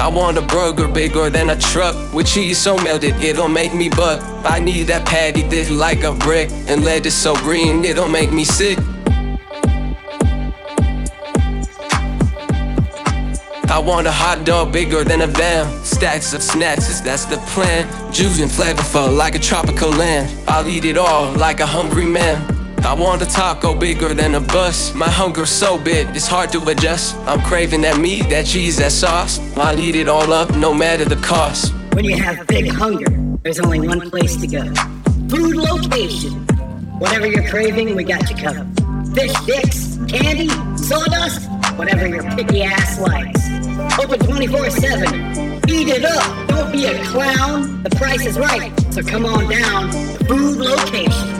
I want a burger bigger than a truck with cheese so melted it'll make me buck. I need that patty thick like a brick and lettuce so green it'll make me sick. I want a hot dog bigger than a van. Stacks of snacks, that's the plan. Juice and flavorful like a tropical land. I'll eat it all like a hungry man. I want a taco bigger than a bus. My hunger's so big, it's hard to adjust. I'm craving that meat, that cheese, that sauce. I'll eat it all up, no matter the cost. When you have big hunger, there's only one place to go. Food location. Whatever you're craving, we got you covered. Fish sticks, candy, sawdust, whatever your picky ass likes. Open 24-7. Eat it up. Don't be a clown. The price is right. So come on down. Food location.